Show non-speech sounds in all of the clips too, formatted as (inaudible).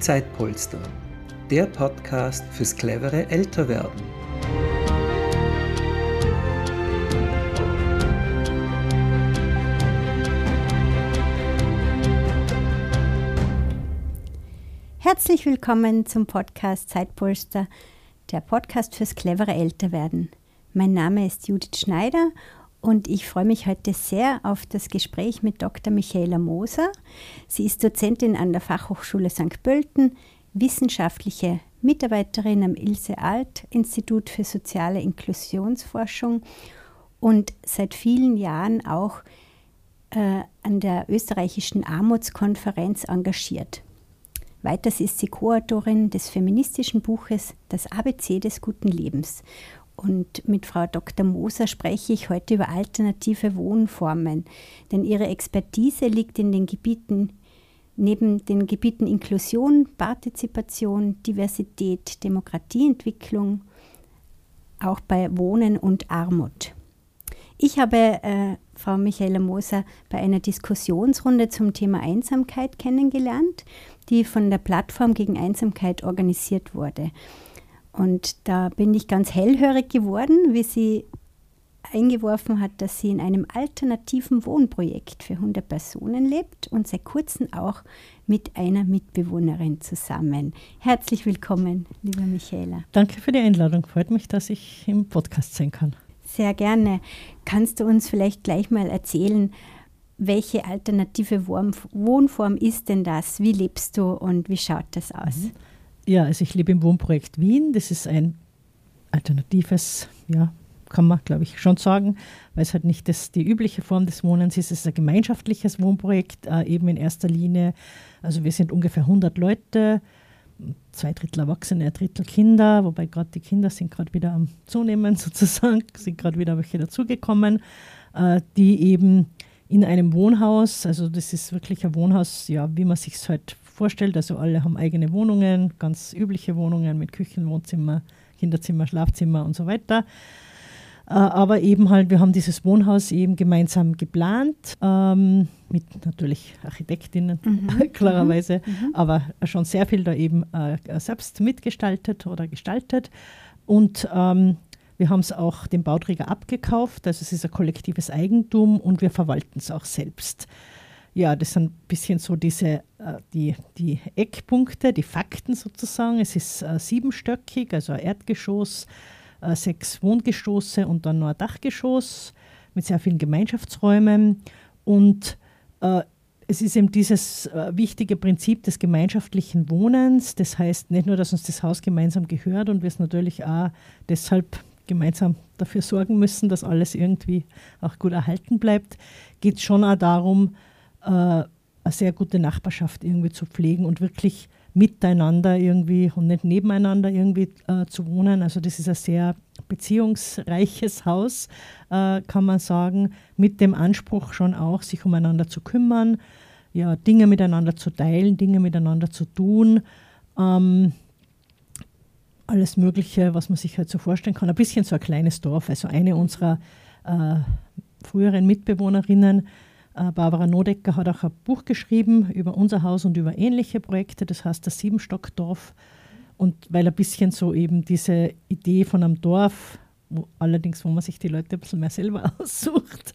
Zeitpolster, der Podcast fürs clevere Älterwerden. Herzlich willkommen zum Podcast Zeitpolster, der Podcast fürs clevere Älterwerden. Mein Name ist Judith Schneider und ich freue mich heute sehr auf das Gespräch mit Dr. Michaela Moser. Sie ist Dozentin an der Fachhochschule St. Pölten, wissenschaftliche Mitarbeiterin am Ilse Alt Institut für soziale Inklusionsforschung und seit vielen Jahren auch äh, an der österreichischen Armutskonferenz engagiert. Weiters ist sie Co-Autorin des feministischen Buches Das ABC des guten Lebens und mit Frau Dr. Moser spreche ich heute über alternative Wohnformen, denn ihre Expertise liegt in den Gebieten neben den Gebieten Inklusion, Partizipation, Diversität, Demokratieentwicklung, auch bei Wohnen und Armut. Ich habe äh, Frau Michaela Moser bei einer Diskussionsrunde zum Thema Einsamkeit kennengelernt, die von der Plattform gegen Einsamkeit organisiert wurde. Und da bin ich ganz hellhörig geworden, wie sie eingeworfen hat, dass sie in einem alternativen Wohnprojekt für 100 Personen lebt und seit kurzem auch mit einer Mitbewohnerin zusammen. Herzlich willkommen, liebe Michaela. Danke für die Einladung. Freut mich, dass ich im Podcast sein kann. Sehr gerne. Kannst du uns vielleicht gleich mal erzählen, welche alternative Wohnform ist denn das? Wie lebst du und wie schaut das aus? Mhm. Ja, also ich lebe im Wohnprojekt Wien. Das ist ein alternatives, ja, kann man glaube ich schon sagen, weil es halt nicht das, die übliche Form des Wohnens ist. Es ist ein gemeinschaftliches Wohnprojekt, äh, eben in erster Linie. Also wir sind ungefähr 100 Leute, zwei Drittel Erwachsene, ein Drittel Kinder, wobei gerade die Kinder sind gerade wieder am Zunehmen (laughs) sozusagen, sind gerade wieder welche dazugekommen, äh, die eben in einem Wohnhaus, also das ist wirklich ein Wohnhaus, ja, wie man sich es halt vorstellt. Also alle haben eigene Wohnungen, ganz übliche Wohnungen mit Küchen, Wohnzimmer, Kinderzimmer, Schlafzimmer und so weiter. Äh, aber eben halt, wir haben dieses Wohnhaus eben gemeinsam geplant, ähm, mit natürlich Architektinnen, mhm. (laughs) klarerweise, mhm. mhm. aber schon sehr viel da eben äh, selbst mitgestaltet oder gestaltet. Und ähm, wir haben es auch dem Bauträger abgekauft, also es ist ein kollektives Eigentum und wir verwalten es auch selbst ja, das sind ein bisschen so diese, äh, die, die Eckpunkte, die Fakten sozusagen. Es ist äh, siebenstöckig, also ein Erdgeschoss, äh, sechs Wohngeschosse und dann noch ein Dachgeschoss mit sehr vielen Gemeinschaftsräumen. Und äh, es ist eben dieses äh, wichtige Prinzip des gemeinschaftlichen Wohnens. Das heißt nicht nur, dass uns das Haus gemeinsam gehört und wir es natürlich auch deshalb gemeinsam dafür sorgen müssen, dass alles irgendwie auch gut erhalten bleibt, geht es schon auch darum, eine sehr gute Nachbarschaft irgendwie zu pflegen und wirklich miteinander irgendwie und nicht nebeneinander irgendwie äh, zu wohnen. Also das ist ein sehr beziehungsreiches Haus, äh, kann man sagen, mit dem Anspruch schon auch, sich umeinander zu kümmern, ja, Dinge miteinander zu teilen, Dinge miteinander zu tun. Ähm, alles Mögliche, was man sich halt so vorstellen kann. Ein bisschen so ein kleines Dorf. Also eine unserer äh, früheren Mitbewohnerinnen äh, Barbara Nodecker hat auch ein Buch geschrieben über unser Haus und über ähnliche Projekte, das heißt das Siebenstockdorf. Und weil ein bisschen so eben diese Idee von einem Dorf, wo allerdings, wo man sich die Leute ein bisschen mehr selber (laughs) aussucht,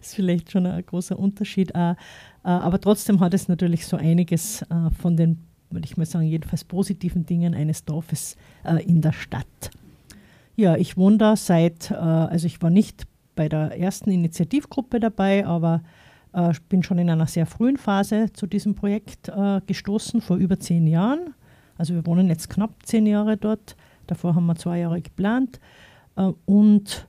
ist vielleicht schon ein großer Unterschied. Äh, aber trotzdem hat es natürlich so einiges äh, von den, würde ich mal sagen, jedenfalls positiven Dingen eines Dorfes in der Stadt. Ja, ich wohne da seit, also ich war nicht bei der ersten Initiativgruppe dabei, aber äh, bin schon in einer sehr frühen Phase zu diesem Projekt äh, gestoßen, vor über zehn Jahren. Also wir wohnen jetzt knapp zehn Jahre dort. Davor haben wir zwei Jahre geplant äh, und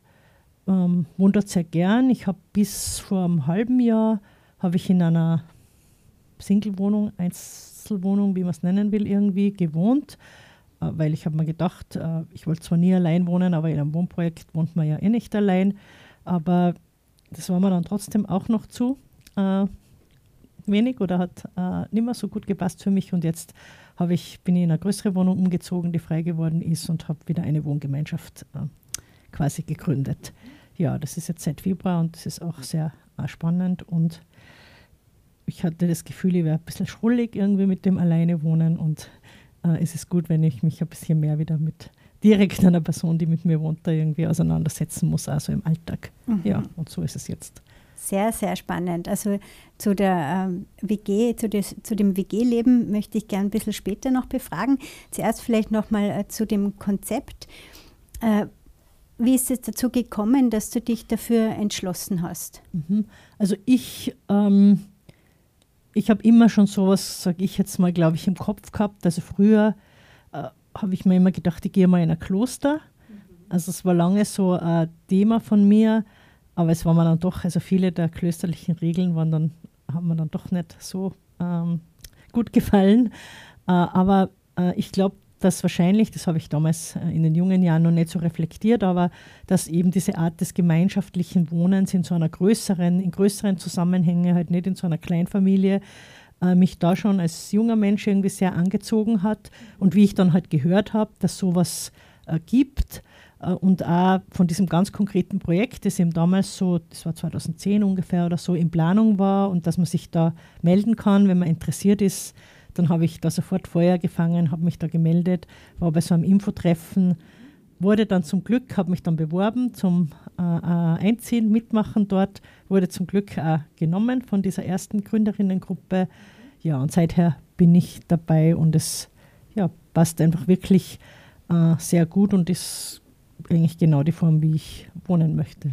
ähm, wohne dort sehr gern. Ich habe bis vor einem halben Jahr habe ich in einer Single-Wohnung, Einzelwohnung, wie man es nennen will, irgendwie gewohnt, äh, weil ich habe mir gedacht, äh, ich wollte zwar nie allein wohnen, aber in einem Wohnprojekt wohnt man ja eh nicht allein. Aber das war mir dann trotzdem auch noch zu äh, wenig oder hat äh, nicht mehr so gut gepasst für mich. Und jetzt ich, bin ich in eine größere Wohnung umgezogen, die frei geworden ist und habe wieder eine Wohngemeinschaft äh, quasi gegründet. Ja, das ist jetzt seit Februar und das ist auch sehr äh, spannend und ich hatte das Gefühl, ich wäre ein bisschen schrullig irgendwie mit dem Alleine wohnen und äh, es ist gut, wenn ich mich ein bisschen mehr wieder mit direkt einer Person, die mit mir wohnt, da irgendwie auseinandersetzen muss, also im Alltag. Mhm. Ja, und so ist es jetzt. Sehr, sehr spannend. Also zu der ähm, WG, zu, des, zu dem WG-Leben möchte ich gerne ein bisschen später noch befragen. Zuerst vielleicht nochmal äh, zu dem Konzept. Äh, wie ist es dazu gekommen, dass du dich dafür entschlossen hast? Mhm. Also ich, ähm, ich habe immer schon sowas, sage ich jetzt mal, glaube ich, im Kopf gehabt. Also früher äh, habe ich mir immer gedacht, ich gehe mal in ein Kloster. Mhm. Also es war lange so ein Thema von mir, aber es war mir dann doch, also viele der klösterlichen Regeln waren dann, haben mir dann doch nicht so ähm, gut gefallen. Äh, aber äh, ich glaube, dass wahrscheinlich, das habe ich damals äh, in den jungen Jahren noch nicht so reflektiert, aber dass eben diese Art des gemeinschaftlichen Wohnens in so einer größeren, in größeren Zusammenhängen, halt nicht in so einer Kleinfamilie, äh, mich da schon als junger Mensch irgendwie sehr angezogen hat. Und wie ich dann halt gehört habe, dass sowas äh, gibt und auch von diesem ganz konkreten Projekt, das eben damals so, das war 2010 ungefähr oder so, in Planung war und dass man sich da melden kann, wenn man interessiert ist, dann habe ich da sofort Feuer gefangen, habe mich da gemeldet, war bei so einem Infotreffen, wurde dann zum Glück, habe mich dann beworben zum äh, äh, Einziehen, Mitmachen dort, wurde zum Glück äh, genommen von dieser ersten Gründerinnengruppe. Ja, und seither bin ich dabei und es ja, passt einfach wirklich äh, sehr gut und ist eigentlich genau die Form, wie ich wohnen möchte.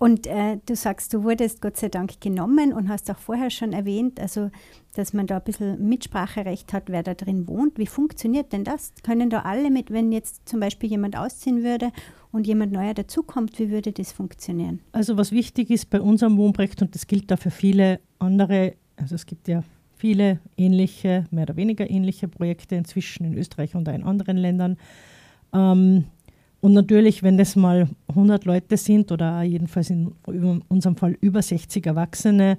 Und äh, du sagst, du wurdest Gott sei Dank genommen und hast auch vorher schon erwähnt, also dass man da ein bisschen Mitspracherecht hat, wer da drin wohnt. Wie funktioniert denn das? Können da alle mit, wenn jetzt zum Beispiel jemand ausziehen würde und jemand neuer dazukommt, wie würde das funktionieren? Also was wichtig ist bei unserem Wohnprojekt, und das gilt da für viele andere, also es gibt ja viele ähnliche, mehr oder weniger ähnliche Projekte inzwischen in Österreich und auch in anderen Ländern. Ähm, und natürlich, wenn das mal 100 Leute sind oder jedenfalls in unserem Fall über 60 Erwachsene,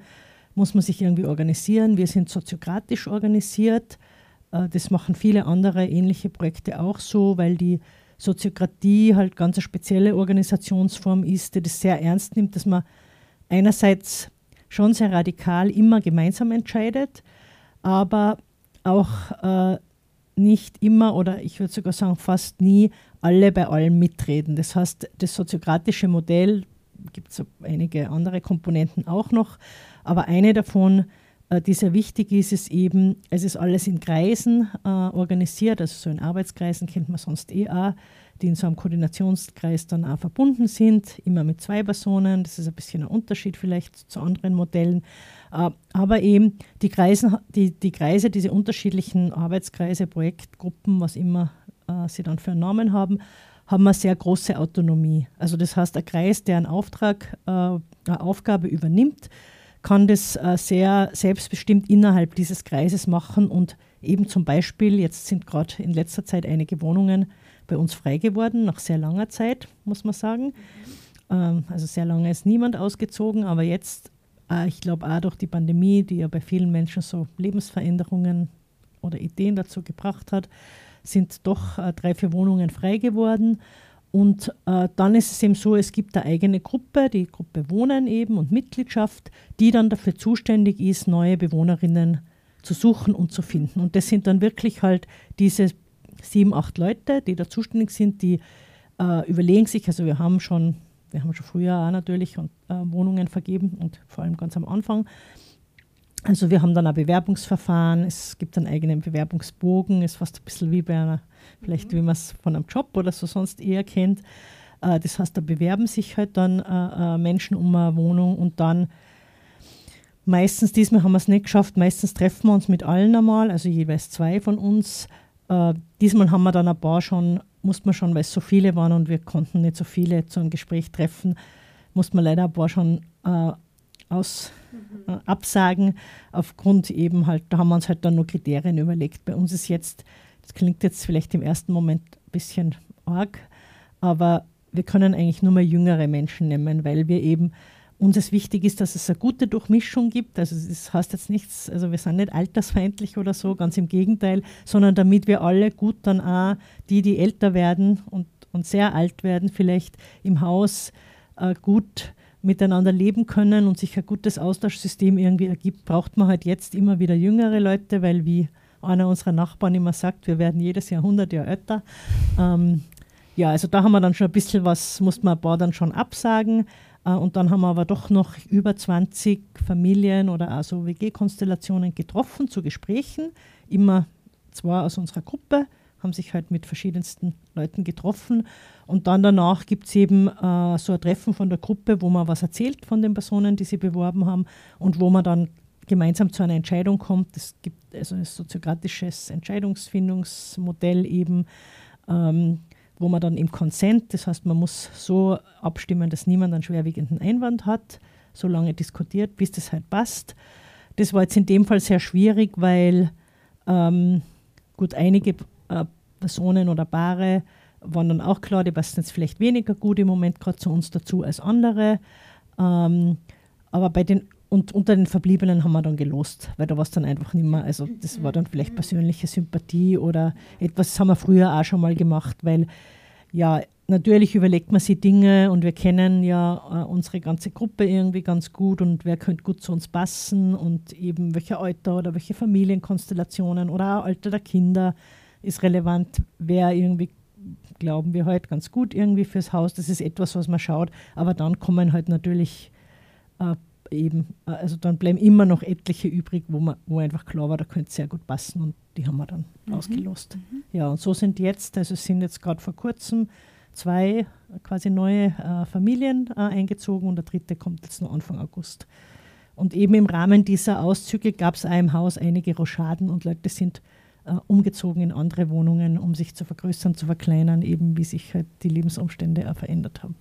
muss man sich irgendwie organisieren. Wir sind soziokratisch organisiert. Äh, das machen viele andere ähnliche Projekte auch so, weil die Soziokratie halt ganz eine spezielle Organisationsform ist, die das sehr ernst nimmt, dass man einerseits schon sehr radikal immer gemeinsam entscheidet, aber auch äh, nicht immer oder ich würde sogar sagen fast nie alle bei allem mitreden. Das heißt, das soziokratische Modell gibt es einige andere Komponenten auch noch, aber eine davon, äh, die sehr wichtig ist, ist eben, es ist alles in Kreisen äh, organisiert, also so in Arbeitskreisen kennt man sonst eh auch, die in so einem Koordinationskreis dann auch verbunden sind, immer mit zwei Personen. Das ist ein bisschen ein Unterschied vielleicht zu anderen Modellen. Äh, aber eben die, Kreisen, die, die Kreise, diese unterschiedlichen Arbeitskreise, Projektgruppen, was immer äh, sie dann für einen Namen haben, haben eine sehr große Autonomie. Also das heißt, ein Kreis, der einen Auftrag, äh, eine Aufgabe übernimmt, kann das äh, sehr selbstbestimmt innerhalb dieses Kreises machen und eben zum Beispiel, jetzt sind gerade in letzter Zeit einige Wohnungen bei uns frei geworden, nach sehr langer Zeit, muss man sagen. Ähm, also sehr lange ist niemand ausgezogen, aber jetzt, äh, ich glaube auch durch die Pandemie, die ja bei vielen Menschen so Lebensveränderungen oder Ideen dazu gebracht hat, sind doch äh, drei, vier Wohnungen frei geworden. Und äh, dann ist es eben so, es gibt eine eigene Gruppe, die Gruppe Wohnen eben und Mitgliedschaft, die dann dafür zuständig ist, neue Bewohnerinnen zu suchen und zu finden. Und das sind dann wirklich halt diese sieben, acht Leute, die da zuständig sind, die äh, überlegen sich, also wir haben schon, wir haben schon früher auch natürlich und, äh, Wohnungen vergeben und vor allem ganz am Anfang. Also wir haben dann ein Bewerbungsverfahren, es gibt einen eigenen Bewerbungsbogen, ist fast ein bisschen wie bei einer, vielleicht mhm. wie man es von einem Job oder so sonst eher kennt. Äh, das heißt, da bewerben sich halt dann äh, äh, Menschen um eine Wohnung und dann meistens, diesmal haben wir es nicht geschafft, meistens treffen wir uns mit allen einmal, also jeweils zwei von uns diesmal haben wir dann ein paar schon, musste man schon, weil es so viele waren und wir konnten nicht so viele zu einem Gespräch treffen, musste man leider ein paar schon aus, äh, absagen, aufgrund eben halt, da haben wir uns halt dann nur Kriterien überlegt. Bei uns ist jetzt, das klingt jetzt vielleicht im ersten Moment ein bisschen arg, aber wir können eigentlich nur mal jüngere Menschen nehmen, weil wir eben uns es wichtig ist, dass es eine gute Durchmischung gibt. Also das heißt jetzt nichts, also wir sind nicht altersfeindlich oder so, ganz im Gegenteil, sondern damit wir alle gut dann auch, die, die älter werden und, und sehr alt werden, vielleicht im Haus äh, gut miteinander leben können und sich ein gutes Austauschsystem irgendwie ergibt, braucht man halt jetzt immer wieder jüngere Leute, weil wie einer unserer Nachbarn immer sagt, wir werden jedes Jahr 100 Jahre älter. Ähm, ja, also da haben wir dann schon ein bisschen was, mussten wir ein paar dann schon absagen. Äh, und dann haben wir aber doch noch über 20 Familien oder also WG-Konstellationen getroffen zu Gesprächen. Immer zwei aus unserer Gruppe haben sich halt mit verschiedensten Leuten getroffen. Und dann danach gibt es eben äh, so ein Treffen von der Gruppe, wo man was erzählt von den Personen, die sie beworben haben und wo man dann gemeinsam zu einer Entscheidung kommt. Es gibt also ein soziokratisches Entscheidungsfindungsmodell eben, ähm, wo man dann im Konsent, das heißt, man muss so abstimmen, dass niemand einen schwerwiegenden Einwand hat, so lange diskutiert, bis das halt passt. Das war jetzt in dem Fall sehr schwierig, weil ähm, gut einige äh, Personen oder Paare waren dann auch klar, die passen jetzt vielleicht weniger gut im Moment gerade zu uns dazu als andere. Ähm, aber bei den und unter den Verbliebenen haben wir dann gelost, weil da war es dann einfach nicht mehr, also das war dann vielleicht persönliche Sympathie oder etwas, das haben wir früher auch schon mal gemacht, weil ja, natürlich überlegt man sich Dinge und wir kennen ja äh, unsere ganze Gruppe irgendwie ganz gut und wer könnte gut zu uns passen und eben welche Alter oder welche Familienkonstellationen oder auch Alter der Kinder ist relevant, wer irgendwie glauben wir heute halt ganz gut irgendwie fürs Haus. Das ist etwas, was man schaut, aber dann kommen halt natürlich äh, eben, äh, also dann bleiben immer noch etliche übrig, wo, man, wo einfach klar war, da könnte es sehr gut passen und die haben wir dann mhm. ausgelost. Mhm. Ja, und so sind jetzt, also es sind jetzt gerade vor kurzem zwei quasi neue äh, Familien äh, eingezogen und der dritte kommt jetzt noch Anfang August. Und eben im Rahmen dieser Auszüge gab es auch im Haus einige Rochaden und Leute sind äh, umgezogen in andere Wohnungen, um sich zu vergrößern, zu verkleinern, eben wie sich halt die Lebensumstände auch verändert haben.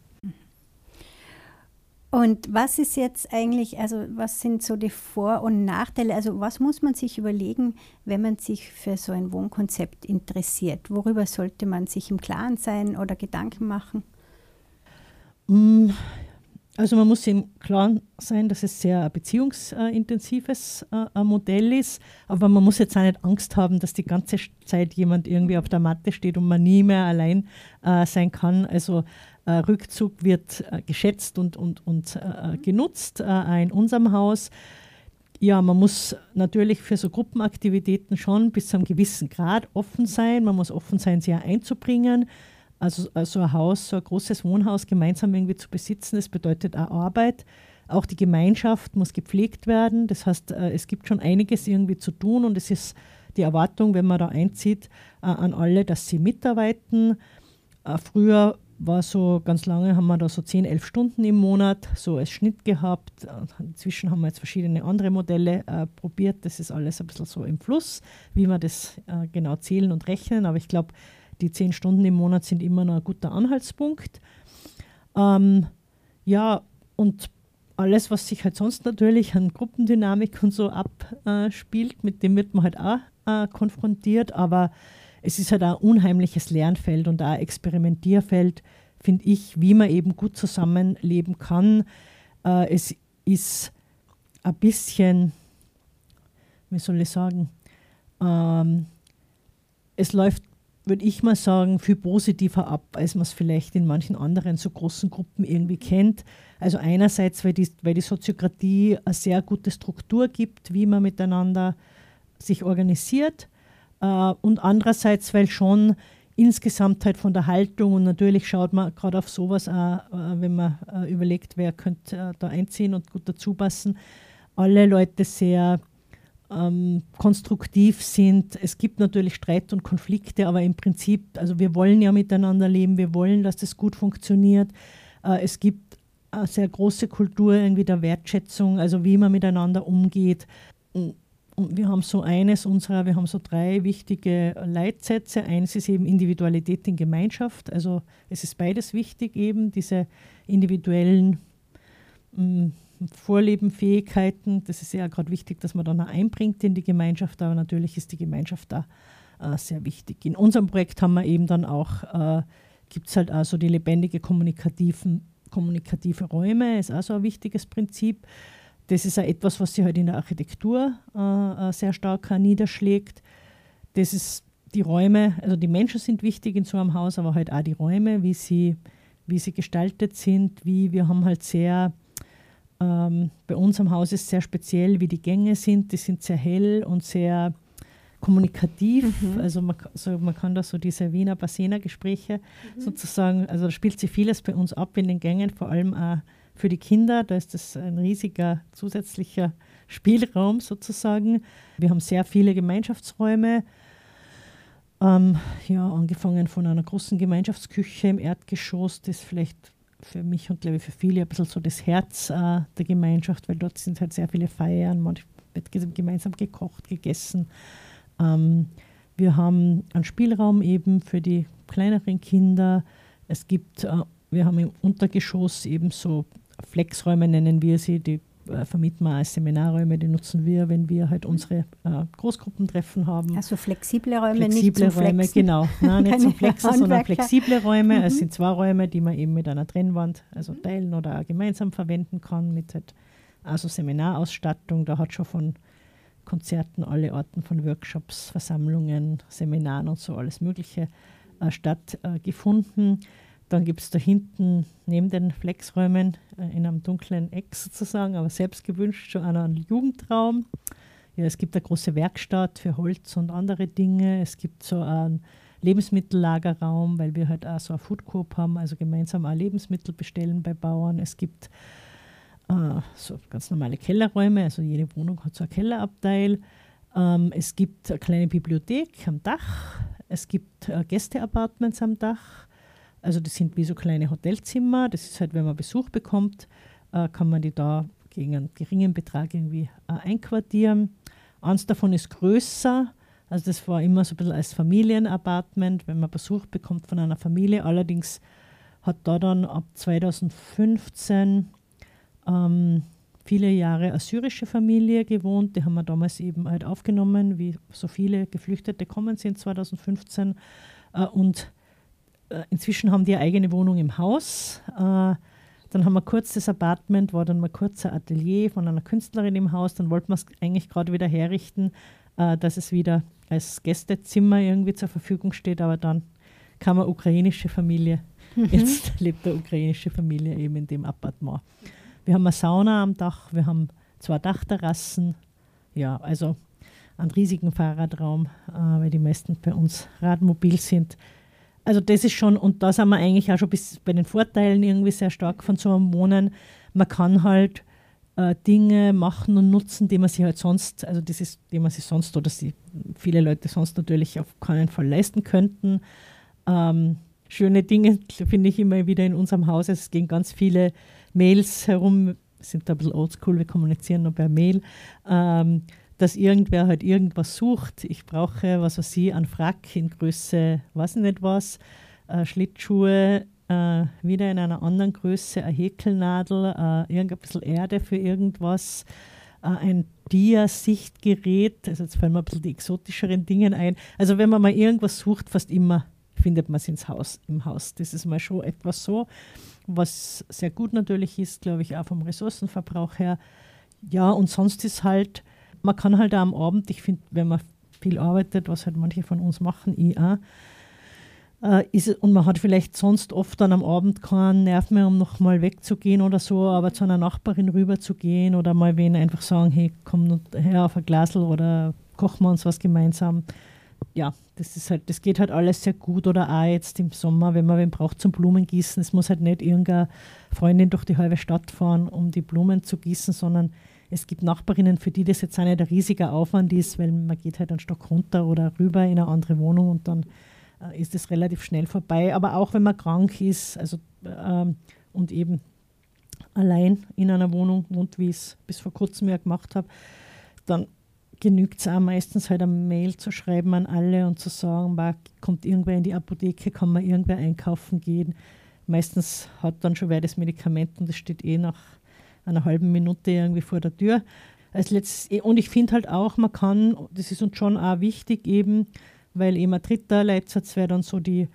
Und was ist jetzt eigentlich, also was sind so die Vor- und Nachteile? Also was muss man sich überlegen, wenn man sich für so ein Wohnkonzept interessiert? Worüber sollte man sich im Klaren sein oder Gedanken machen? Also man muss im Klaren sein, dass es sehr beziehungsintensives äh, Modell ist, aber man muss jetzt auch nicht Angst haben, dass die ganze Zeit jemand irgendwie auf der Matte steht und man nie mehr allein äh, sein kann. Also äh, Rückzug wird geschätzt und, und, und äh, genutzt in unserem Haus. Ja, man muss natürlich für so Gruppenaktivitäten schon bis zu einem gewissen Grad offen sein. Man muss offen sein, sie einzubringen. Also, also ein Haus, so ein großes Wohnhaus gemeinsam irgendwie zu besitzen, das bedeutet auch Arbeit. Auch die Gemeinschaft muss gepflegt werden. Das heißt, es gibt schon einiges irgendwie zu tun und es ist die Erwartung, wenn man da einzieht, an alle, dass sie mitarbeiten. Früher war so ganz lange, haben wir da so 10, 11 Stunden im Monat so als Schnitt gehabt. Inzwischen haben wir jetzt verschiedene andere Modelle äh, probiert. Das ist alles ein bisschen so im Fluss, wie wir das äh, genau zählen und rechnen. Aber ich glaube, die 10 Stunden im Monat sind immer noch ein guter Anhaltspunkt. Ähm, ja, und alles, was sich halt sonst natürlich an Gruppendynamik und so abspielt, mit dem wird man halt auch äh, konfrontiert. Aber es ist halt ein unheimliches Lernfeld und auch ein Experimentierfeld, finde ich, wie man eben gut zusammenleben kann. Äh, es ist ein bisschen, wie soll ich sagen, ähm, es läuft, würde ich mal sagen, viel positiver ab, als man es vielleicht in manchen anderen so großen Gruppen irgendwie kennt. Also einerseits, weil die, weil die Soziokratie eine sehr gute Struktur gibt, wie man miteinander sich organisiert äh, und andererseits, weil schon insgesamt halt von der Haltung und natürlich schaut man gerade auf sowas auch, äh, wenn man äh, überlegt, wer könnte da einziehen und gut dazu passen, alle Leute sehr ähm, konstruktiv sind. Es gibt natürlich Streit und Konflikte, aber im Prinzip, also wir wollen ja miteinander leben, wir wollen, dass das gut funktioniert. Äh, es gibt eine sehr große Kultur irgendwie der Wertschätzung, also wie man miteinander umgeht wir haben so eines unserer, wir haben so drei wichtige Leitsätze. Eines ist eben Individualität in Gemeinschaft. Also es ist beides wichtig, eben diese individuellen ähm, Vorleben, Fähigkeiten. Das ist ja gerade wichtig, dass man dann auch einbringt in die Gemeinschaft, aber natürlich ist die Gemeinschaft da äh, sehr wichtig. In unserem Projekt haben wir eben dann auch, äh, gibt es halt also die lebendige kommunikativen, kommunikative Räume, ist auch so ein wichtiges Prinzip. Das ist auch etwas, was sich halt in der Architektur äh, äh, sehr stark niederschlägt. Das ist die Räume, also die Menschen sind wichtig in so einem Haus, aber halt auch die Räume, wie sie, wie sie gestaltet sind, wie wir haben halt sehr Ähm, bei uns am Haus ist sehr speziell, wie die Gänge sind. Die sind sehr hell und sehr kommunikativ. Mhm. Also, man, also man kann da so diese Wiener Basena-Gespräche mhm. sozusagen, also da spielt sich vieles bei uns ab in den Gängen, vor allem auch für die Kinder. Da ist das ein riesiger zusätzlicher Spielraum sozusagen. Wir haben sehr viele Gemeinschaftsräume. Ähm, ja, angefangen von einer großen Gemeinschaftsküche im Erdgeschoss, das vielleicht für mich und glaube ich für viele ein bisschen so das Herz äh, der Gemeinschaft, weil dort sind halt sehr viele Feiern, man wird gemeinsam gekocht, gegessen. Ähm, wir haben einen Spielraum eben für die kleineren Kinder. Es gibt, äh, wir haben im Untergeschoss eben so Flexräume, nennen wir sie, die äh, vermieten wir als Seminarräume, die nutzen wir, wenn wir halt unsere äh, Großgruppentreffen haben. Also flexible Räume, flexible nicht zum Räume, Flexen. genau. Nein, nicht zum Flexen, sondern flexible Räume. Mhm. Es sind zwei Räume, die man eben mit einer Trennwand, also teilen oder auch gemeinsam verwenden kann, mit halt also Seminarausstattung. Da hat schon von Konzerten alle Arten von Workshops, Versammlungen, Seminaren und so alles Mögliche äh, stattgefunden. Äh, dann gibt es da hinten neben den Flexräumen äh, in einem dunklen Eck sozusagen, aber selbst gewünscht schon einen Jugendraum. Ja, es gibt eine große Werkstatt für Holz und andere Dinge. Es gibt so einen Lebensmittellagerraum, weil wir halt auch so eine Food Coop haben, also gemeinsam auch Lebensmittel bestellen bei Bauern. Es gibt äh, so ganz normale Kellerräume, also jede Wohnung hat so ein Kellerabteil. Ähm, es gibt eine kleine Bibliothek am Dach. Es gibt äh, Gästeapartments am Dach. Also das sind wie so kleine Hotelzimmer. Das ist halt, wenn man Besuch bekommt, äh, kann man die da gegen einen geringen Betrag irgendwie äh, einquartieren. Eins davon ist größer. Also das war immer so ein bisschen als Familienapartment, wenn man Besuch bekommt von einer Familie. Allerdings hat da dann ab 2015 ähm, viele Jahre eine syrische Familie gewohnt. Die haben wir damals eben halt aufgenommen, wie so viele Geflüchtete kommen sind 2015. Äh, und inzwischen haben die eine eigene Wohnung im Haus. Äh, dann haben wir kurz das Apartment, war dann mal kurz ein Atelier von einer Künstlerin im Haus. Dann wollten wir es eigentlich gerade wieder herrichten, äh, dass es wieder als Gästezimmer irgendwie zur Verfügung steht. Aber dann kam eine ukrainische Familie. Mhm. Jetzt (laughs) lebt eine ukrainische Familie eben in dem Appartement. Wir haben eine Sauna am Dach, wir haben zwei Dachterrassen. Ja, also einen riesigen Fahrradraum, weil die meisten bei uns radmobil sind. Also das ist schon, und da sind wir eigentlich auch schon bis bei den Vorteilen irgendwie sehr stark von so einem Wohnen. Man kann halt äh, Dinge machen und nutzen, die man sich halt sonst, also das ist, die man sich sonst oder sie, viele Leute sonst natürlich auf keinen Fall leisten könnten. Ähm, schöne Dinge (laughs) finde ich immer wieder in unserem Haus. Es gehen ganz viele Mails herum, sind da ein bisschen oldschool, wir kommunizieren nur per Mail. Ähm, dass irgendwer halt irgendwas sucht. Ich brauche, was weiß ich, einen Frack in Größe, weiß nicht was, äh, Schlittschuhe, äh, wieder in einer anderen Größe, eine Häkelnadel, äh, irgendein bisschen Erde für irgendwas, äh, ein Dia-Sichtgerät, also jetzt fallen mir ein bisschen die exotischeren Dinge ein. Also wenn man mal irgendwas sucht, fast immer findet man es ins Haus, im Haus. Das ist mal schon etwas so, was sehr gut natürlich ist, glaube ich, auch vom Ressourcenverbrauch her. Ja, und sonst ist halt man kann halt auch am Abend, ich finde, wenn man viel arbeitet, was halt manche von uns machen, ich auch, äh, ist, und man hat vielleicht sonst oft dann am Abend keinen Nerv mehr, um nochmal wegzugehen oder so, aber zu einer Nachbarin rüberzugehen oder mal wen einfach sagen, hey, komm her auf ein Glasl oder kochen wir uns was gemeinsam. Ja, das ist halt, das geht halt alles sehr gut oder auch jetzt im Sommer, wenn man wen braucht zum Blumengießen. Es muss halt nicht irgendeine Freundin durch die halbe Stadt fahren, um die Blumen zu gießen, sondern es gibt Nachbarinnen, für die das jetzt auch nicht ein riesiger Aufwand ist, weil man geht halt einen Stock runter oder rüber in eine andere Wohnung und dann äh, ist es relativ schnell vorbei. Aber auch wenn man krank ist also, ähm, und eben allein in einer Wohnung wohnt, wie ich es bis vor kurzem ja gemacht habe, dann genügt es auch meistens halt eine Mail zu schreiben an alle und zu sagen, kommt irgendwer in die Apotheke, kann man irgendwer einkaufen gehen. Meistens hat dann schon wer das Medikament und es steht eh nach einer halben Minute irgendwie vor der Tür. Als letztes, und ich finde halt auch, man kann, das ist uns schon auch wichtig eben, weil eben ein dritter Leitsatz wäre dann so die,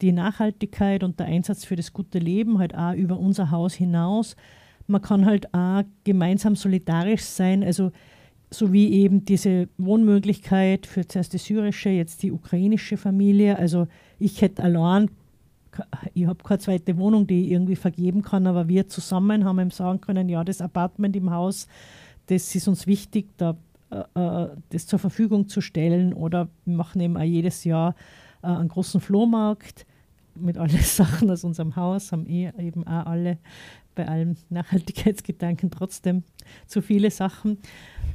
die Nachhaltigkeit und der Einsatz für das gute Leben halt auch über unser Haus hinaus. Man kann halt auch gemeinsam solidarisch sein, also so wie eben diese Wohnmöglichkeit für zuerst die syrische, jetzt die ukrainische Familie. Also ich hätte allein ich habe keine zweite Wohnung, die ich irgendwie vergeben kann, aber wir zusammen haben ihm sagen können, ja, das Apartment im Haus, das ist uns wichtig, da, äh, äh das zur Verfügung zu stellen. Oder wir machen eben auch jedes Jahr äh, einen großen Flohmarkt mit allen (laughs) Sachen aus unserem Haus, haben eh eben auch alle bei allem Nachhaltigkeitsgedanken trotzdem zu viele Sachen.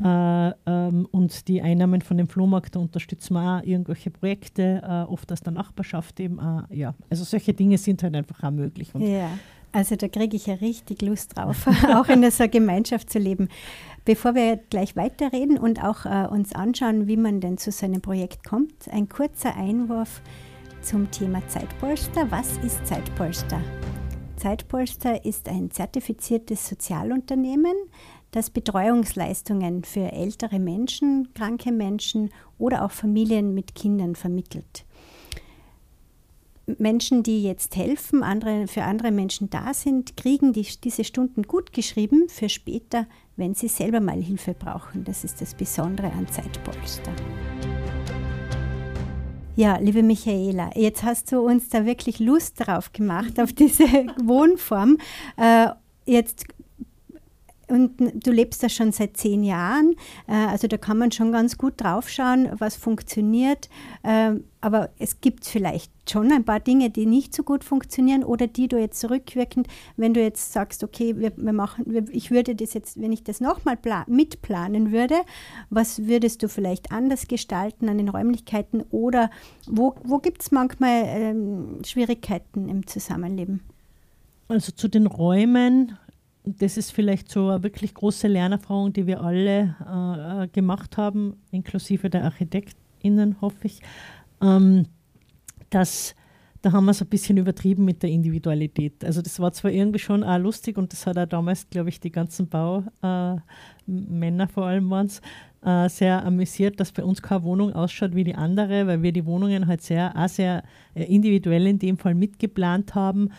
Äh, ähm, und die Einnahmen von dem Flohmarkt, da unterstützen wir auch irgendwelche Projekte, äh, oft aus der Nachbarschaft eben auch. Ja, also solche Dinge sind halt einfach auch möglich. Und ja, also da kriege ich ja richtig Lust drauf, (laughs) auch in dieser Gemeinschaft zu leben. Bevor wir gleich weiterreden und auch äh, uns anschauen, wie man denn zu so einem Projekt kommt, ein kurzer Einwurf zum Thema Zeitpolster. Was ist Zeitpolster? Zeitpolster ist ein zertifiziertes Sozialunternehmen, das Betreuungsleistungen für ältere Menschen, kranke Menschen oder auch Familien mit Kindern vermittelt. Menschen, die jetzt helfen, andere, für andere Menschen da sind, kriegen die, diese Stunden gut geschrieben für später, wenn sie selber mal Hilfe brauchen. Das ist das Besondere an Zeitpolster. Ja, liebe Michaela, jetzt hast du uns da wirklich Lust drauf gemacht, auf diese (laughs) Wohnform. Äh, jetzt und du lebst da schon seit zehn Jahren, äh, also da kann man schon ganz gut draufschauen, was funktioniert. Äh, aber es gibt vielleicht schon ein paar Dinge, die nicht so gut funktionieren oder die du jetzt zurückwirkend, wenn du jetzt sagst, okay, wir, wir machen, wir, ich würde das jetzt, wenn ich das nochmal mitplanen würde, was würdest du vielleicht anders gestalten an den Räumlichkeiten oder wo, wo gibt es manchmal ähm, Schwierigkeiten im Zusammenleben? Also zu den Räumen das ist vielleicht so eine wirklich große Lernerfahrung, die wir alle äh, gemacht haben, inklusive der ArchitektInnen, hoffe ich. Ähm, dass da haben wir es ein bisschen übertrieben mit der Individualität. Also das war zwar irgendwie schon auch lustig und das hat auch damals, glaube ich, die ganzen Baumänner äh, vor allem waren es, äh, sehr amüsiert, dass bei uns keine Wohnung ausschaut wie die andere, weil wir die Wohnungen halt sehr, auch sehr äh, individuell in dem Fall mitgeplant haben.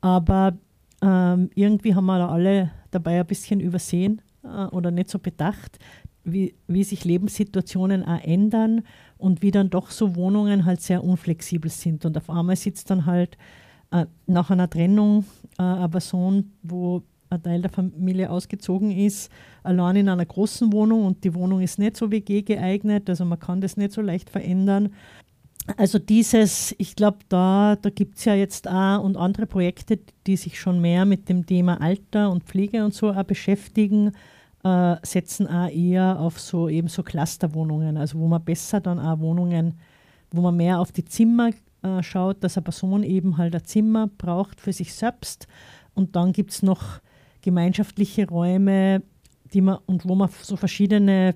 Aber ähm, irgendwie haben wir da alle dabei ein bisschen übersehen äh, oder nicht so bedacht, wie, wie sich Lebenssituationen auch ändern und wie dann doch so Wohnungen halt sehr unflexibel sind. Und auf einmal sitzt dann halt äh, nach einer Trennung äh, eine Person, wo ein Teil der Familie ausgezogen ist, allein in einer großen Wohnung und die Wohnung ist nicht so WG geeignet, also man kann das nicht so leicht verändern also dieses, ich glaube, da, da gibt es ja jetzt auch und andere Projekte, die sich schon mehr mit dem Thema Alter und Pflege und so auch beschäftigen, äh, setzen auch eher auf so eben so Clusterwohnungen, also wo man besser dann auch Wohnungen, wo man mehr auf die Zimmer äh, schaut, dass eine Person eben halt ein Zimmer braucht für sich selbst. Und dann gibt es noch gemeinschaftliche Räume, die man und wo man so verschiedene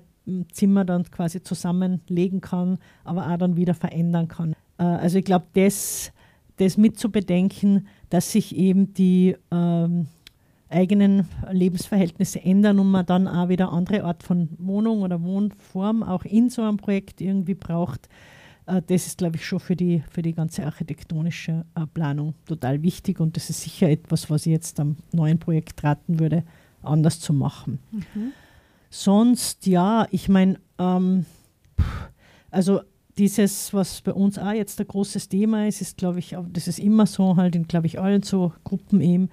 Zimmer dann quasi zusammenlegen kann, aber auch dann wieder verändern kann. Äh, also ich glaube, das, das mit zu bedenken, dass sich eben die ähm, eigenen Lebensverhältnisse ändern und man dann auch wieder andere Art von Wohnung oder Wohnform auch in so einem Projekt irgendwie braucht. Äh, das ist, glaube ich, schon für die, für die ganze architektonische äh, Planung total wichtig und das ist sicher etwas, was ich jetzt am neuen Projekt raten würde, anders zu machen. Mhm. Sonst, ja, ich meine, ähm, also dieses, was bei uns auch jetzt ein großes Thema ist, ist, glaube ich, das ist immer so halt in, glaube ich, allen so Gruppen eben,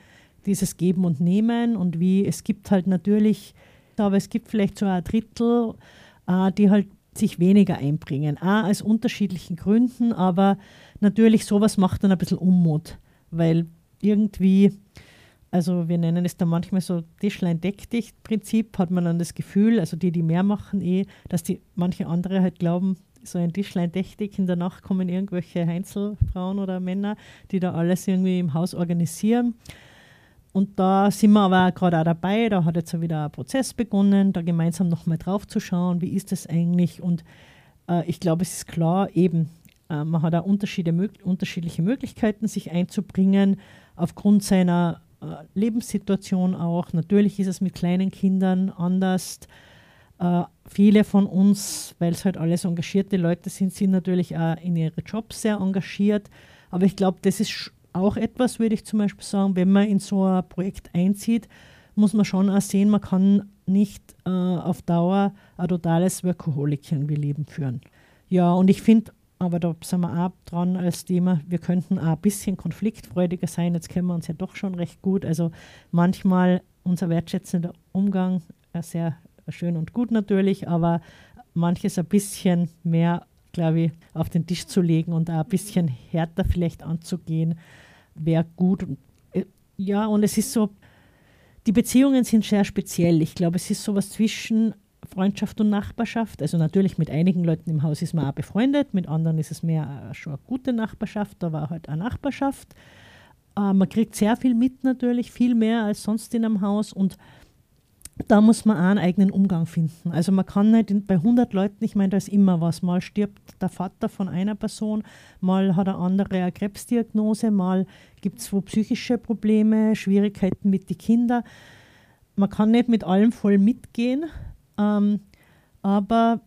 dieses Geben und Nehmen und wie, es gibt halt natürlich, aber es gibt vielleicht so ein Drittel, äh, die halt sich weniger einbringen. Auch aus unterschiedlichen Gründen, aber natürlich sowas macht dann ein bisschen Unmut, weil irgendwie also wir nennen es dann manchmal so Tischlein-Deck-Dich-Prinzip, hat man dann das Gefühl, also die, die mehr machen eh, dass die manche andere halt glauben, so ein Tischlein dächtig, in der Nacht kommen irgendwelche Heinzelfrauen oder Männer, die da alles irgendwie im Haus organisieren. Und da sind wir aber gerade auch dabei, da hat jetzt wieder ein Prozess begonnen, da gemeinsam nochmal drauf zu schauen, wie ist das eigentlich. Und äh, ich glaube, es ist klar, eben, äh, man hat auch unterschiedliche Möglichkeiten, sich einzubringen, aufgrund seiner Lebenssituation auch. Natürlich ist es mit kleinen Kindern anders. Äh, viele von uns, weil es halt alles engagierte Leute sind, sind natürlich auch in ihre Jobs sehr engagiert. Aber ich glaube, das ist auch etwas, würde ich zum Beispiel sagen, wenn man in so ein Projekt einzieht, muss man schon auch sehen, man kann nicht äh, auf Dauer ein totales Workaholic-Leben führen. Ja, und ich finde, aber da sind wir auch dran als Thema, wir könnten auch ein bisschen konfliktfreudiger sein. Jetzt kennen wir uns ja doch schon recht gut. Also manchmal unser wertschätzender Umgang, äh, sehr schön und gut natürlich, aber manches ein bisschen mehr, glaube ich, auf den Tisch zu legen und auch ein bisschen härter vielleicht anzugehen, wäre gut. Äh, ja, und es ist so, die Beziehungen sind sehr speziell. Ich glaube, es ist sowas zwischen Freundschaft und Nachbarschaft. Also natürlich mit einigen Leuten im Haus ist man auch befreundet, mit anderen ist es mehr schon eine gute Nachbarschaft, da war halt eine Nachbarschaft. Äh, man kriegt sehr viel mit natürlich, viel mehr als sonst in einem Haus und da muss man auch einen eigenen Umgang finden. Also man kann nicht bei 100 Leuten, ich meine, da ist immer was. Mal stirbt der Vater von einer Person, mal hat der andere eine Krebsdiagnose, mal gibt es wo psychische Probleme, Schwierigkeiten mit den Kindern. Man kann nicht mit allem voll mitgehen, ähm, aber,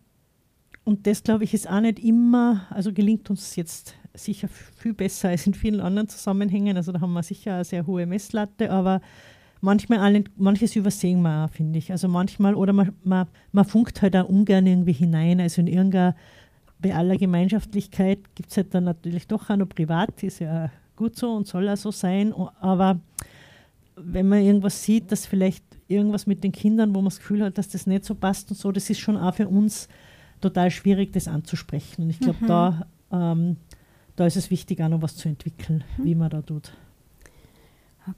und das glaube ich ist auch nicht immer, also gelingt uns jetzt sicher viel besser als in vielen anderen Zusammenhängen. Also da haben wir sicher eine sehr hohe Messlatte, aber manchmal manches übersehen wir auch, finde ich. Also manchmal, oder man, man, man funkt halt auch ungern irgendwie hinein. Also in irgendeiner, bei aller Gemeinschaftlichkeit gibt es halt dann natürlich doch auch noch privat, ist ja gut so und soll auch so sein. Aber wenn man irgendwas sieht, dass vielleicht irgendwas mit den Kindern, wo man das Gefühl hat, dass das nicht so passt und so, das ist schon auch für uns total schwierig, das anzusprechen. Und ich glaube, mhm. da, ähm, da ist es wichtig, auch noch was zu entwickeln, mhm. wie man da tut.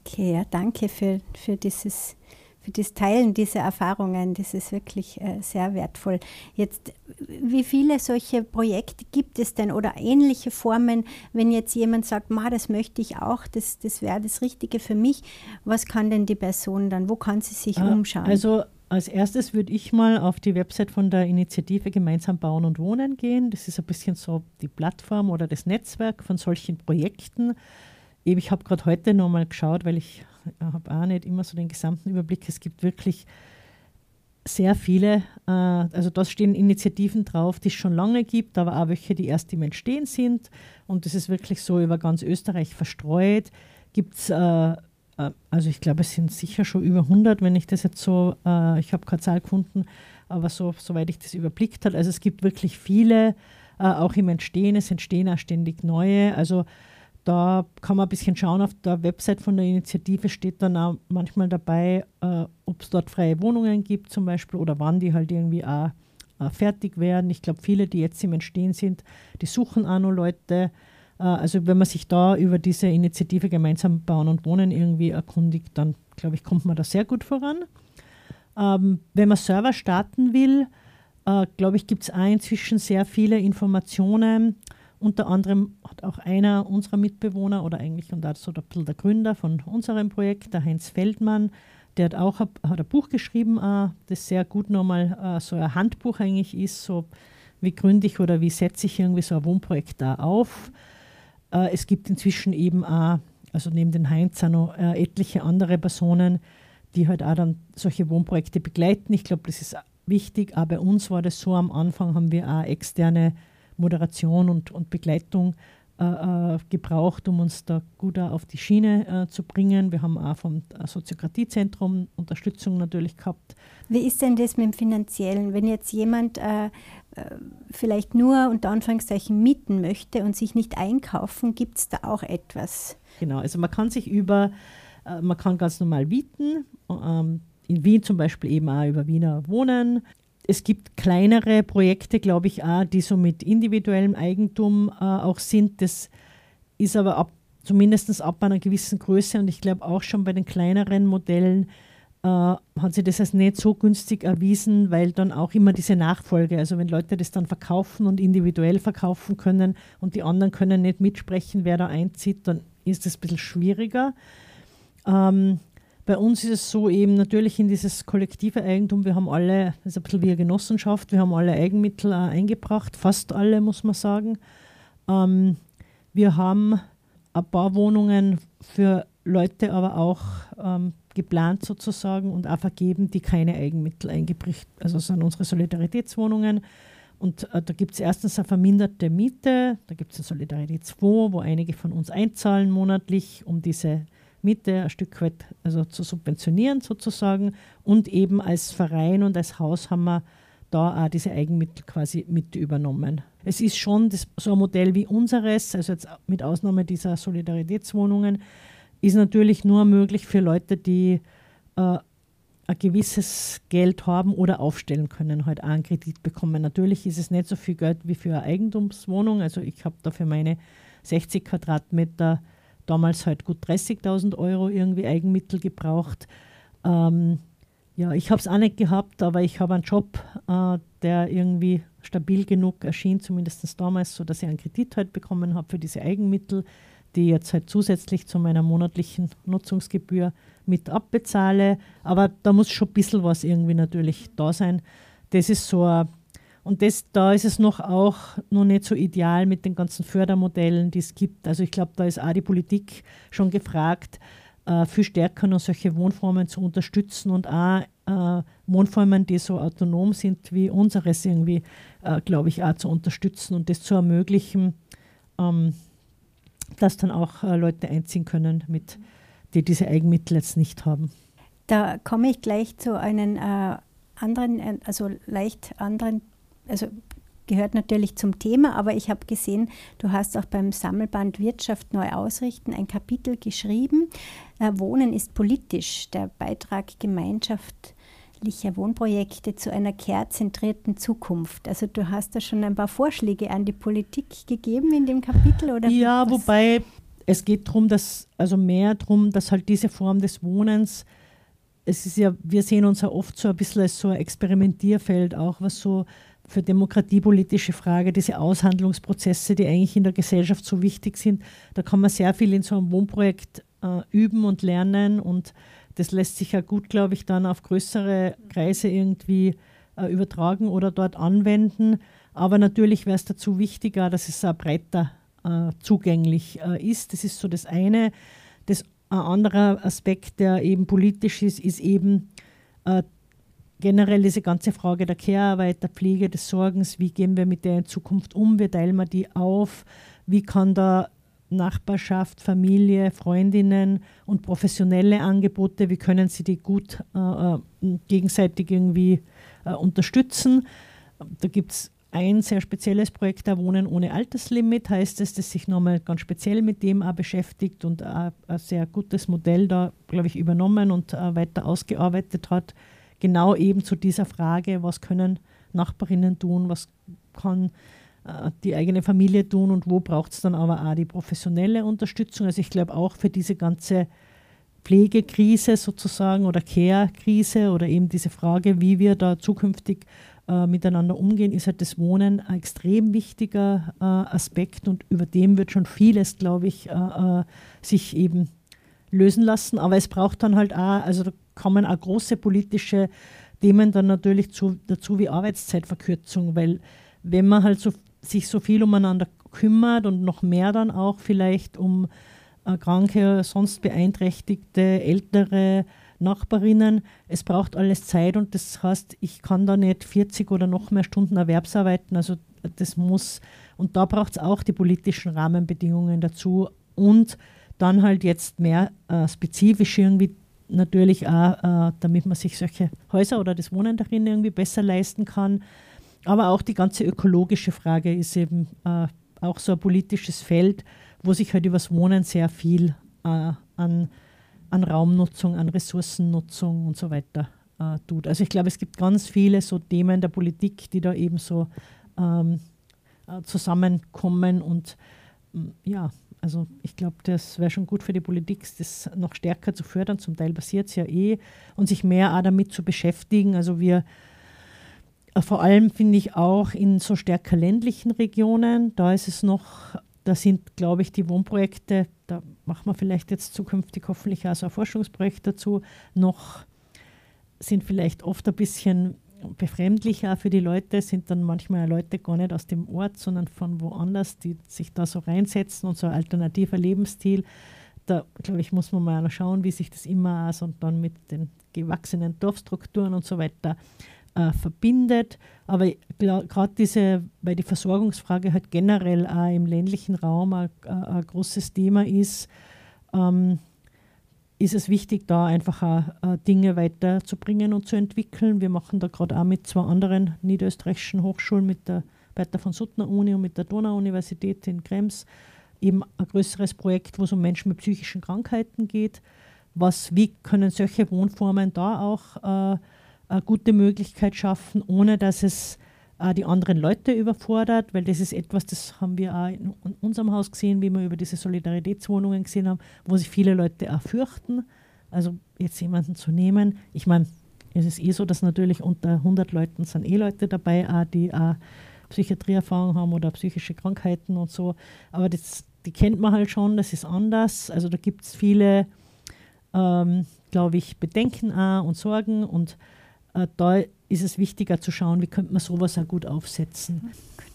Okay, ja, danke für, für dieses für das Teilen dieser Erfahrungen. Das ist wirklich äh, sehr wertvoll. Jetzt, wie viele solche Projekte gibt es denn oder ähnliche Formen, wenn jetzt jemand sagt, Ma, das möchte ich auch, das, das wäre das Richtige für mich, was kann denn die Person dann, wo kann sie sich ah, umschauen? Also als erstes würde ich mal auf die Website von der Initiative Gemeinsam Bauen und Wohnen gehen. Das ist ein bisschen so die Plattform oder das Netzwerk von solchen Projekten. Ich habe gerade heute nochmal geschaut, weil ich habe auch nicht immer so den gesamten Überblick. Es gibt wirklich sehr viele, äh, also da stehen Initiativen drauf, die es schon lange gibt, aber auch welche, die erst im Entstehen sind. Und das ist wirklich so über ganz Österreich verstreut. Gibt es, äh, äh, also ich glaube, es sind sicher schon über 100, wenn ich das jetzt so, ich habe keine Zahl gefunden, aber so, soweit ich das überblickt habe. Also es gibt wirklich viele, auch im Entstehen, es entstehen auch ständig neue. Also da kann man ein bisschen schauen, auf der Website von der Initiative steht dann auch manchmal dabei, äh, ob es dort freie Wohnungen gibt zum Beispiel oder wann die halt irgendwie auch äh, fertig werden. Ich glaube, viele, die jetzt im Entstehen sind, die suchen auch noch Leute. Äh, also wenn man sich da über diese Initiative gemeinsam bauen und wohnen irgendwie erkundigt, dann glaube ich, kommt man da sehr gut voran. Ähm, wenn man Server starten will, äh, glaube ich, gibt es auch inzwischen sehr viele Informationen unter anderem hat auch einer unserer Mitbewohner oder eigentlich und also der, der Gründer von unserem Projekt, der Heinz Feldmann, der hat auch ein, hat ein Buch geschrieben, äh, das sehr gut nochmal äh, so ein Handbuch eigentlich ist, so wie gründe ich oder wie setze ich irgendwie so ein Wohnprojekt da auf. Äh, es gibt inzwischen eben auch, also neben den Heinz auch noch etliche andere Personen, die halt auch dann solche Wohnprojekte begleiten. Ich glaube, das ist wichtig, aber bei uns war das so, am Anfang haben wir auch externe Moderation und, und Begleitung äh, äh, gebraucht, um uns da gut auf die Schiene äh, zu bringen. Wir haben auch vom Soziokratiezentrum Unterstützung natürlich gehabt. Wie ist denn das mit dem Finanziellen? Wenn jetzt jemand äh, äh vielleicht nur unter Anführungszeichen mieten möchte und sich nicht einkaufen, gibt es da auch etwas? Genau, also man kann sich über, äh, man kann ganz normal mieten. Ähm, in Wien zum Beispiel eben auch über Wiener Wohnen es gibt kleinere Projekte, glaube ich, auch, die so mit individuellem Eigentum äh, auch sind. Das ist aber ab, zumindest ab einer gewissen Größe und ich glaube auch schon bei den kleineren Modellen äh, hat sich das als nicht so günstig erwiesen, weil dann auch immer diese Nachfolge, also wenn Leute das dann verkaufen und individuell verkaufen können und die anderen können nicht mitsprechen, wer da einzieht, dann ist das ein bisschen schwieriger. Ähm, bei uns ist es so eben natürlich in dieses kollektive Eigentum, wir haben alle, das ist ein bisschen wie eine Genossenschaft, wir haben alle Eigenmittel eingebracht, fast alle muss man sagen. Ähm, wir haben ein paar Wohnungen für Leute aber auch ähm, geplant sozusagen und auch vergeben, die keine Eigenmittel eingebracht haben. Also das sind unsere Solidaritätswohnungen. Und äh, da gibt es erstens eine verminderte Miete, da gibt es ein Solidaritätsfonds, wo einige von uns einzahlen monatlich, um diese Miete ein Stück weit also zu subventionieren sozusagen. Und eben als Verein und als Haus haben wir da auch diese Eigenmittel quasi mit übernommen. es ist schon das, so ein Modell wie unseres, also jetzt mit Ausnahme dieser Solidaritätswohnungen, ist natürlich nur möglich für Leute, die äh, ein gewisses Geld haben oder aufstellen können, halt auch einen Kredit bekommen. Natürlich ist es nicht so viel Geld wie für eine Eigentumswohnung. Also ich habe da für meine 60 Quadratmeter damals halt gut 30.000 Euro irgendwie Eigenmittel gebraucht. Ähm, ja, ich habe es auch nicht gehabt, aber ich habe einen Job, äh, der irgendwie stabil genug erschien, zumindest damals, so dass ich einen Kredit halt bekommen habe für diese Eigenmittel, die jetzt halt zusätzlich zu meiner monatlichen Nutzungsgebühr mit abbezahle. Aber da muss schon ein bisschen was irgendwie natürlich da sein. Das ist so ein und das, da ist es noch auch noch nicht so ideal mit den ganzen Fördermodellen, die es gibt. Also ich glaube, da ist auch die Politik schon gefragt, äh, viel stärker noch solche Wohnformen zu unterstützen und auch äh, Wohnformen, die so autonom sind wie unseres irgendwie, äh, glaube ich, auch zu unterstützen und das zu ermöglichen, ähm, dass dann auch äh, Leute einziehen können, mit, die diese Eigenmittel jetzt nicht haben. Da komme ich gleich zu einem äh, anderen, äh, also leicht anderen, also gehört natürlich zum Thema, aber ich habe gesehen, du hast auch beim Sammelband Wirtschaft neu ausrichten ein Kapitel geschrieben. Äh, Wohnen ist politisch, der Beitrag gemeinschaftlicher Wohnprojekte zu einer care-zentrierten Zukunft. Also du hast da schon ein paar Vorschläge an die Politik gegeben in dem Kapitel oder? Ja, was? wobei es geht darum, dass also mehr darum, dass halt diese Form des Wohnens es ist ja, wir sehen uns ja oft so ein bisschen als so ein Experimentierfeld, auch was so für demokratiepolitische Frage, diese Aushandlungsprozesse, die eigentlich in der Gesellschaft so wichtig sind. Da kann man sehr viel in so einem Wohnprojekt äh, üben und lernen und das lässt sich ja gut, glaube ich, dann auf größere Kreise irgendwie äh, übertragen oder dort anwenden. Aber natürlich wäre es dazu wichtiger, dass es auch breiter äh, zugänglich äh, ist. Das ist so das eine. Das ein anderer Aspekt, der eben politisch ist, ist eben äh, generell diese ganze Frage der Care-Arbeit, der Pflege, des Sorgens, wie gehen wir mit der in Zukunft um, wie teilen wir die auf, wie kann da Nachbarschaft, Familie, Freundinnen und professionelle Angebote, wie können sie die gut äh, äh gegenseitig irgendwie äh, unterstützen. Da gibt es ein sehr spezielles Projekt, der Wohnen ohne Alterslimit, heißt es, das sich nochmal ganz speziell mit dem auch beschäftigt und auch ein sehr gutes Modell da, glaube ich, übernommen und äh, weiter ausgearbeitet hat genau eben zu dieser Frage, was können Nachbarinnen tun, was kann äh, die eigene Familie tun und wo braucht es dann aber auch die professionelle Unterstützung. Also ich glaube auch für diese ganze Pflegekrise sozusagen oder Care-Krise oder eben diese Frage, wie wir da zukünftig äh, miteinander umgehen, ist halt das Wohnen ein extrem wichtiger äh, Aspekt und über dem wird schon vieles, glaube ich, äh, äh, sich eben lösen lassen. Aber es braucht dann halt auch, also da kommen auch große politische Themen dann natürlich zu, dazu wie Arbeitszeitverkürzung, weil wenn man halt so, sich so viel umeinander kümmert und noch mehr dann auch vielleicht um äh, kranke, sonst beeinträchtigte, ältere Nachbarinnen, es braucht alles Zeit und das heißt, ich kann da nicht 40 oder noch mehr Stunden Erwerbsarbeiten, also das muss, und da braucht es auch die politischen Rahmenbedingungen dazu und dann halt jetzt mehr äh, spezifisch irgendwie natürlich auch, äh, damit man sich solche Häuser oder das Wohnen darin irgendwie besser leisten kann. Aber auch die ganze ökologische Frage ist eben äh, auch so ein politisches Feld, wo sich halt übers Wohnen sehr viel äh, an, an Raumnutzung, an Ressourcennutzung und so weiter äh, tut. Also ich glaube, es gibt ganz viele so Themen der Politik, die da eben so ähm, äh, zusammenkommen und ja, also ich glaube, das wäre schon gut für die Politik, das noch stärker zu fördern. Zum Teil passiert es ja eh und sich mehr auch damit zu beschäftigen. Also wir äh, vor allem finde ich auch in so stärker ländlichen Regionen, da ist es noch, da sind, glaube ich, die Wohnprojekte, da machen wir vielleicht jetzt zukünftig hoffentlich auch so ein Forschungsprojekt dazu, noch sind vielleicht oft ein bisschen befremdlicher für die Leute sind dann manchmal Leute gar nicht aus dem Ort, sondern von woanders, die sich da so reinsetzen und so ein alternativer Lebensstil. Da, glaube ich, muss man mal schauen, wie sich das immer also und dann mit den gewachsenen Dorfstrukturen und so weiter äh, verbindet. Aber gerade diese, weil die Versorgungsfrage halt generell auch im ländlichen Raum ein, ein großes Thema ist, ähm, ist es wichtig, da einfach auch, äh, Dinge weiterzubringen und zu entwickeln. Wir machen da gerade auch mit zwei anderen niederösterreichischen Hochschulen, mit der der von Suttner Uni und mit der Donau-Universität in Krems eben ein größeres Projekt, wo es um Menschen mit psychischen Krankheiten geht. Was, wie können solche Wohnformen da auch äh, eine gute Möglichkeit schaffen, ohne dass es äh, die anderen Leute überfordert, weil das ist etwas, das haben wir auch in, unserem Haus gesehen, wie wir über diese Solidaritätswohnungen gesehen haben, wo sich viele Leute auch fürchten. Also jetzt jemanden zu nehmen, ich meine, es ist eh so, dass natürlich unter 100 Leuten sind eh Leute dabei, auch die auch Psychiatrieerfahrung haben oder psychische Krankheiten und so. Aber das, die kennt man halt schon, das ist anders. Also da gibt es viele, ähm, glaube ich, Bedenken auch und Sorgen und da ist es wichtiger zu schauen, wie könnte man sowas auch gut aufsetzen.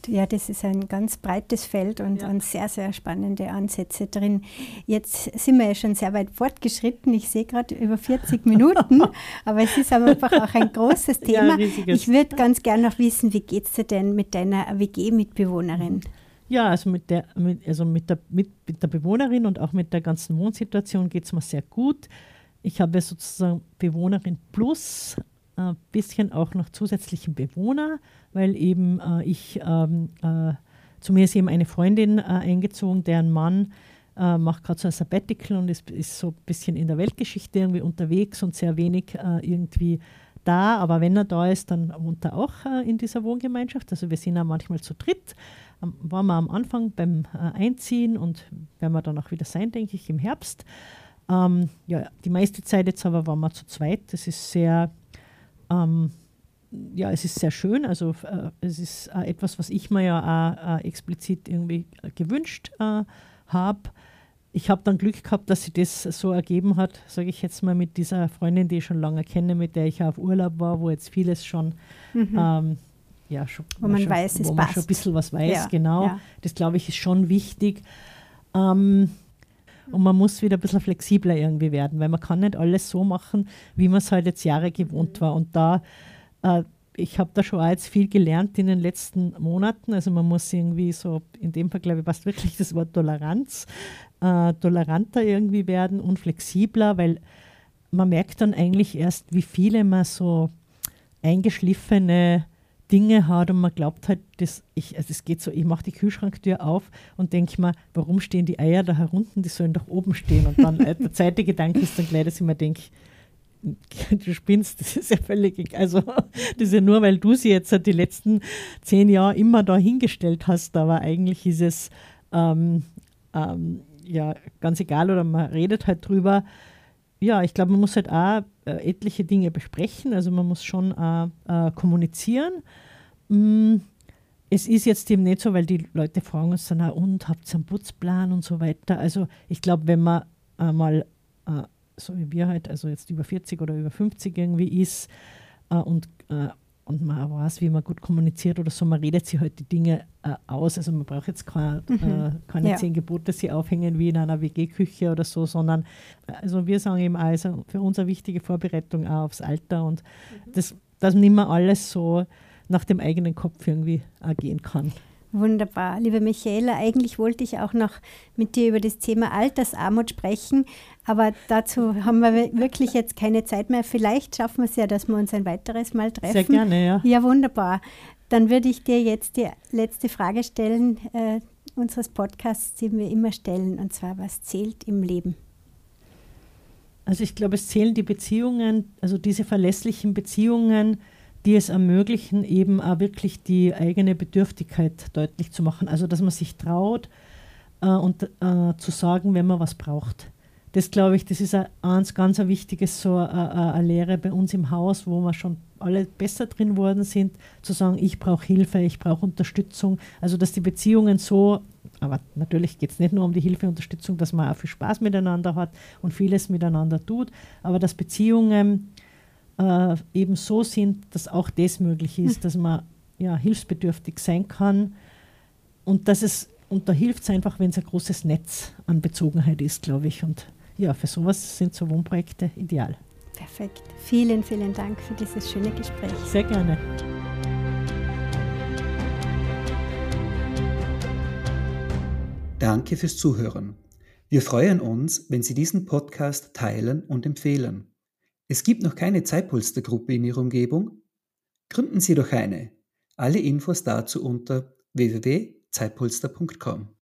Ja, das ist ein ganz breites Feld und, ja. und sehr, sehr spannende Ansätze drin. Jetzt sind wir ja schon sehr weit fortgeschritten. Ich sehe gerade über 40 (laughs) Minuten, aber es ist einfach auch ein großes (laughs) Thema. Ja, ich würde ganz gerne noch wissen, wie geht es dir denn mit deiner WG-Mitbewohnerin? Ja, also mit der, mit, also mit der, mit, mit der Bewohnerin und auch mit der ganzen Wohnsituation geht es mir sehr gut. Ich habe sozusagen Bewohnerin plus ein äh, bisschen auch noch zusätzlichen Bewohner, weil eben äh, ich, ähm, äh, zu mir ist eben eine Freundin äh, eingezogen, deren Mann äh, macht gerade so ein Sabbatical und ist, ist, so ein bisschen in der Weltgeschichte irgendwie unterwegs und sehr wenig äh, irgendwie da. Aber wenn er da ist, dann wohnt er auch in dieser Wohngemeinschaft. Also wir sind auch manchmal zu dritt. Ähm, waren wir am Anfang beim Einziehen und werden wir dann auch wieder sein, denke ich, im Herbst. Ähm, ja, die meiste Zeit jetzt aber waren wir zu zweit. Das ist sehr ähm, ja, es ist sehr schön. Also äh, es ist äh, etwas, was ich mir ja auch äh, explizit irgendwie gewünscht äh, habe. Ich habe dann Glück gehabt, dass sich das so ergeben hat, sage ich jetzt mal, mit dieser Freundin, die ich schon lange kenne, mit der ich auf Urlaub war, wo jetzt vieles schon, mhm. ähm, ja, schon, wo man schon, weiß, wo man passt. schon ein bisschen was weiß, ja, genau. Ja. Das glaube ich ist schon wichtig. Ähm, und man muss wieder ein bisschen flexibler irgendwie werden, weil man kann nicht alles so machen, wie man es halt jetzt Jahre gewohnt war. Und da, äh, ich habe da schon auch jetzt viel gelernt in den letzten Monaten. Also man muss irgendwie so, in dem Fall glaube ich, passt wirklich das Wort Toleranz, äh, toleranter irgendwie werden und flexibler, weil man merkt dann eigentlich erst, wie viele man so eingeschliffene Dinge hat und man glaubt halt, dass ich, also es geht so, ich mache die Kühlschranktür auf und denke mir, warum stehen die Eier da herunten, die sollen doch oben stehen. Und dann äh, der zweite Gedanke ist dann gleich, dass ich mir denke, (laughs) du spinnst, das ist ja völlig, also das ist ja nur, weil du sie jetzt die letzten zehn Jahre immer da hingestellt hast, aber eigentlich ist es ähm, ähm, ja ganz egal oder man redet halt drüber. Ja, ich glaube, man muss halt auch äh, etliche Dinge besprechen. Also man muss schon äh, äh, kommunizieren. Mm, es ist jetzt eben nicht so, weil die Leute fragen uns dann, und habt ihr einen Putzplan und so weiter. Also ich glaube, wenn man einmal, äh, so wie wir halt, also jetzt über 40 oder über 50 irgendwie ist äh, und und man weiß, wie man gut kommuniziert oder so, man redet sich halt die Dinge äh, aus. Also man braucht jetzt kein, mhm. äh, keine ja. zehn Gebote sie aufhängen wie in einer WG-Küche oder so, sondern also wir sagen eben also für uns eine wichtige Vorbereitung auch aufs Alter und mhm. das, dass nicht mehr alles so nach dem eigenen Kopf irgendwie gehen kann. Wunderbar. Liebe Michaela, eigentlich wollte ich auch noch mit dir über das Thema Altersarmut sprechen, aber dazu haben wir wirklich jetzt keine Zeit mehr. Vielleicht schaffen wir es ja, dass wir uns ein weiteres Mal treffen. Sehr gerne, ja. Ja, wunderbar. Dann würde ich dir jetzt die letzte Frage stellen äh, unseres Podcasts, die wir immer stellen, und zwar, was zählt im Leben? Also ich glaube, es zählen die Beziehungen, also diese verlässlichen Beziehungen, die es ermöglichen, eben auch wirklich die eigene Bedürftigkeit deutlich zu machen. Also, dass man sich traut äh, und äh, zu sagen, wenn man was braucht. Das glaube ich, das ist ein, ganz ein wichtiges, so eine, eine Lehre bei uns im Haus, wo wir schon alle besser drin worden sind, zu sagen, ich brauche Hilfe, ich brauche Unterstützung. Also, dass die Beziehungen so, aber natürlich geht es nicht nur um die Hilfe, Unterstützung, dass man auch viel Spaß miteinander hat und vieles miteinander tut, aber dass Beziehungen äh, eben so sind, dass auch das möglich ist, hm. dass man ja, hilfsbedürftig sein kann und dass es und da hilft es einfach, wenn es ein großes Netz an Bezogenheit ist, glaube ich. Und ja, für sowas sind so Wohnprojekte ideal. Perfekt. Vielen, vielen Dank für dieses schöne Gespräch. Sehr gerne. Danke fürs Zuhören. Wir freuen uns, wenn Sie diesen Podcast teilen und empfehlen. Es gibt noch keine Zeitpolstergruppe in Ihrer Umgebung? Gründen Sie doch eine. Alle Infos dazu unter www.zeitpolster.com.